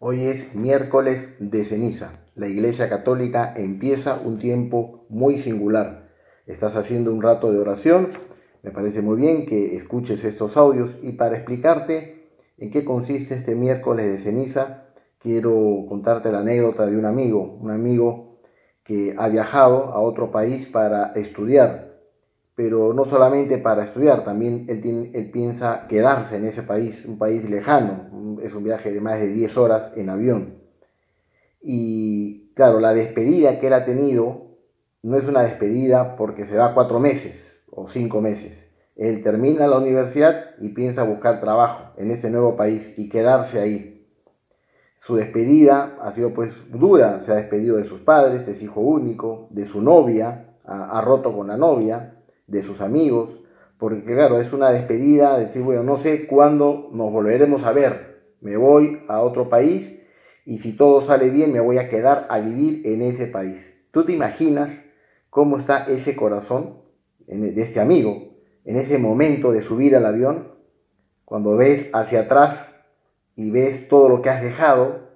Hoy es miércoles de ceniza. La Iglesia Católica empieza un tiempo muy singular. Estás haciendo un rato de oración. Me parece muy bien que escuches estos audios y para explicarte en qué consiste este miércoles de ceniza, quiero contarte la anécdota de un amigo, un amigo que ha viajado a otro país para estudiar pero no solamente para estudiar, también él, piensa quedarse en ese país, un país lejano, es un viaje de más de 10 horas en avión. Y claro, la despedida que él ha tenido no es una despedida porque se va cuatro meses o cinco meses. Él termina la universidad y piensa buscar trabajo en ese nuevo país y quedarse ahí. Su despedida ha sido pues dura, se ha despedido de sus padres, es hijo único, de su novia, ha roto con la novia, de sus amigos, porque claro, es una despedida, decir, bueno, no sé cuándo nos volveremos a ver, me voy a otro país y si todo sale bien me voy a quedar a vivir en ese país. ¿Tú te imaginas cómo está ese corazón de este amigo en ese momento de subir al avión? Cuando ves hacia atrás y ves todo lo que has dejado,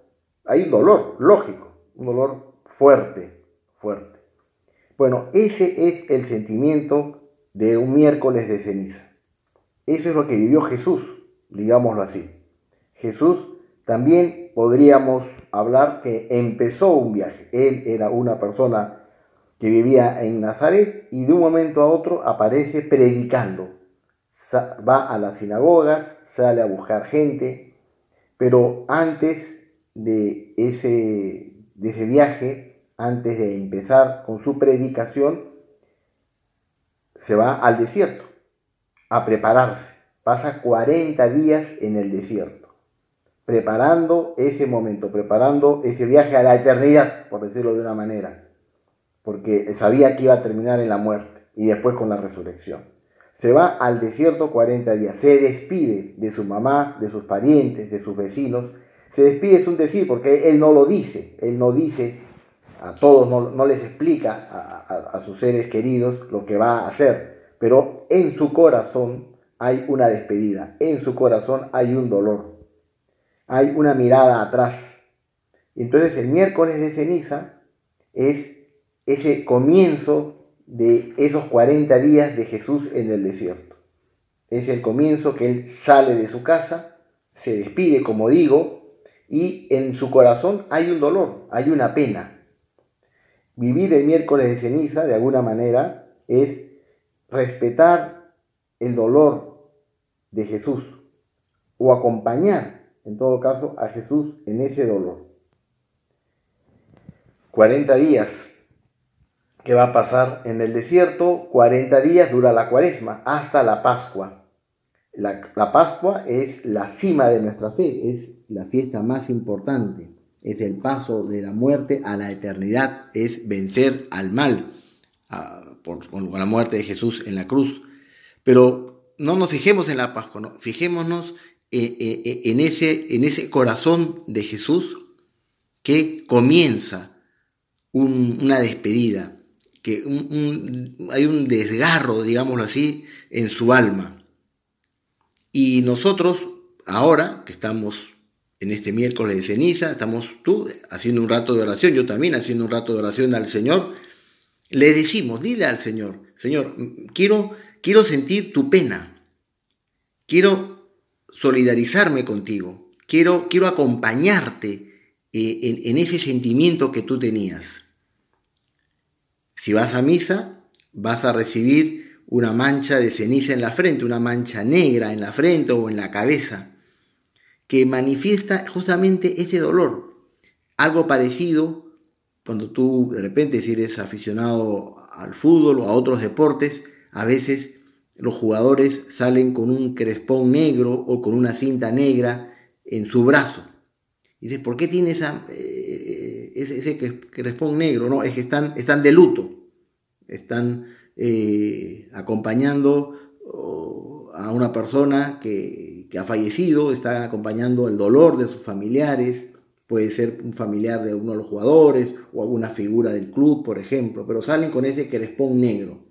hay un dolor, lógico, un dolor fuerte, fuerte. Bueno, ese es el sentimiento de un miércoles de ceniza. Eso es lo que vivió Jesús, digámoslo así. Jesús también podríamos hablar que empezó un viaje. Él era una persona que vivía en Nazaret y de un momento a otro aparece predicando. Va a las sinagogas, sale a buscar gente, pero antes de ese, de ese viaje, antes de empezar con su predicación, se va al desierto a prepararse. Pasa 40 días en el desierto, preparando ese momento, preparando ese viaje a la eternidad, por decirlo de una manera, porque sabía que iba a terminar en la muerte y después con la resurrección. Se va al desierto 40 días, se despide de su mamá, de sus parientes, de sus vecinos. Se despide es un decir, porque él no lo dice, él no dice a todos, no, les explica a, sus seres queridos lo que va a hacer, pero en su corazón hay una despedida, en su corazón hay un dolor, hay una mirada atrás. Entonces el miércoles de ceniza es ese comienzo de esos 40 días de Jesús en el desierto. Es el comienzo que él sale de su casa, se despide, como digo, y en su corazón hay un dolor, hay una pena, Vivir el miércoles de ceniza, de alguna manera, es respetar el dolor de Jesús o acompañar, en todo caso, a Jesús en ese dolor. 40 días que va a pasar en el desierto, 40 días dura la cuaresma, hasta la Pascua. La, la Pascua es la cima de nuestra fe, es la fiesta más importante es el paso de la muerte a la eternidad, es vencer al mal por, con la muerte de Jesús en la cruz. Pero no nos fijemos en la Pascua, no, fijémonos eh, eh, eh, en, ese, en ese corazón de Jesús que comienza una despedida, que hay un desgarro, digámoslo así, en su alma. Y nosotros, ahora que estamos en este miércoles de ceniza, estamos tú haciendo un rato de oración, yo también haciendo un rato de oración al Señor, le decimos, dile al Señor, Señor, quiero, quiero sentir tu pena, quiero solidarizarme contigo, quiero, quiero acompañarte eh, en, en ese sentimiento que tú tenías. Si vas a misa, vas a recibir una mancha de ceniza en la frente, una mancha negra en la frente o en la cabeza que manifiesta justamente ese dolor. Algo parecido cuando tú de repente si eres aficionado al fútbol o a otros deportes, a veces los jugadores salen con un crespón negro o con una cinta negra en su brazo. Y dices, ¿por qué tiene eh, ese, crespón negro? No, es que están, de luto, están eh, acompañando a una persona que, que ha fallecido, está acompañando el dolor de sus familiares, puede ser un familiar de uno de los jugadores o alguna figura del club, por ejemplo, pero salen con ese crespón negro,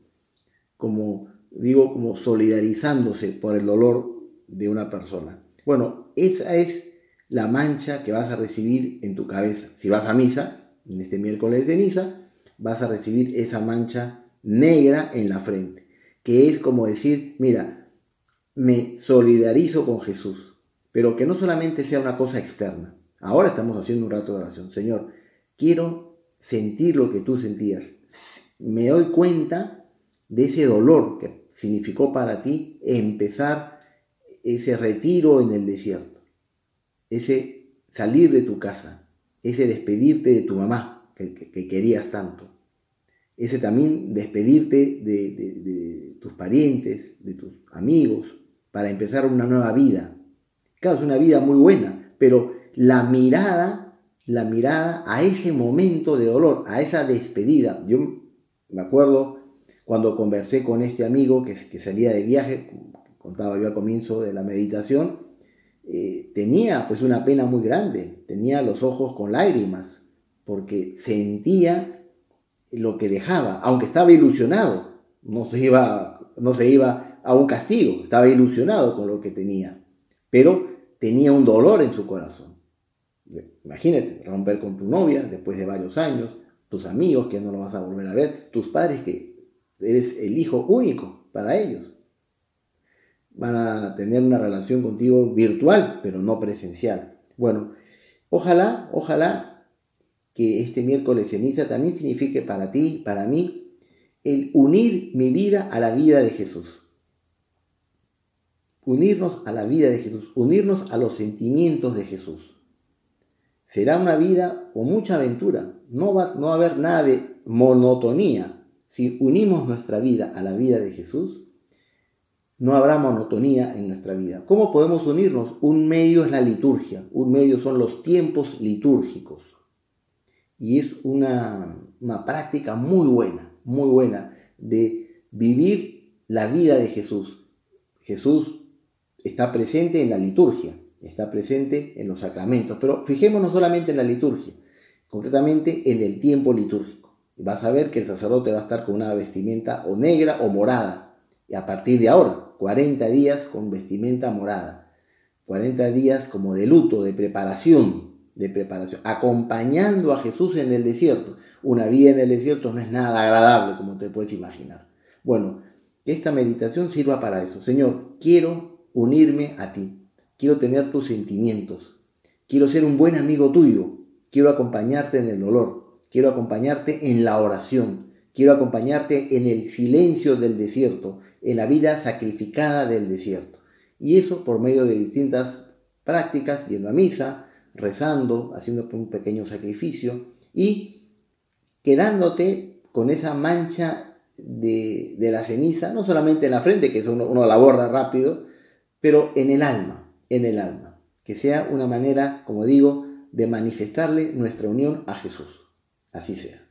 como digo, como solidarizándose por el dolor de una persona. Bueno, esa es la mancha que vas a recibir en tu cabeza. Si vas a misa, en este miércoles de ceniza, vas a recibir esa mancha negra en la frente, que es como decir, mira, me solidarizo con Jesús, pero que no solamente sea una cosa externa. Ahora estamos haciendo un rato de oración. Señor, quiero sentir lo que tú sentías. Me doy cuenta de ese dolor que significó para ti empezar ese retiro en el desierto, ese salir de tu casa, ese despedirte de tu mamá que, querías tanto, ese también despedirte de, tus parientes, de tus amigos, para empezar una nueva vida. Claro, es una vida muy buena, pero la mirada, la mirada a ese momento de dolor, a esa despedida. Yo me acuerdo cuando conversé con este amigo que, salía de viaje, contaba yo al comienzo de la meditación, eh, tenía pues una pena muy grande, tenía los ojos con lágrimas, porque sentía lo que dejaba, aunque estaba ilusionado, no se iba, no se iba a un castigo, estaba ilusionado con lo que tenía, pero tenía un dolor en su corazón. Imagínate, romper con tu novia después de varios años, tus amigos que no lo vas a volver a ver, tus padres que eres el hijo único para ellos. Van a tener una relación contigo virtual, pero no presencial. Bueno, ojalá, ojalá que este miércoles ceniza también signifique para ti, para mí, el unir mi vida a la vida de Jesús. Unirnos a la vida de Jesús, unirnos a los sentimientos de Jesús. Será una vida con mucha aventura, no va, no va a haber nada de monotonía, si unimos nuestra vida a la vida de Jesús, no habrá monotonía en nuestra vida. ¿Cómo podemos unirnos? Un medio es la liturgia, un medio son los tiempos litúrgicos. Y es una, una práctica muy buena, muy buena de vivir la vida de Jesús. Jesús está presente en la liturgia, está presente en los sacramentos, pero fijémonos solamente en la liturgia, concretamente en el tiempo litúrgico vas a ver que el sacerdote va a estar con una vestimenta o negra o morada. Y a partir de ahora, 40 días con vestimenta morada. 40 días como de luto, de preparación, de preparación, acompañando a Jesús en el desierto. Una vida en el desierto no es nada agradable, como te puedes imaginar. Bueno, esta meditación sirva para eso. Señor, quiero unirme a ti. Quiero tener tus sentimientos. Quiero ser un buen amigo tuyo. Quiero acompañarte en el dolor quiero acompañarte en la oración, quiero acompañarte en el silencio del desierto, en la vida sacrificada del desierto. Y eso por medio de distintas prácticas, yendo a misa, rezando, haciendo un pequeño sacrificio y quedándote con esa mancha de, la ceniza, no solamente en la frente, que uno, uno la borra rápido, pero en el alma, en el alma. Que sea una manera, como digo, de manifestarle nuestra unión a Jesús. Así sea.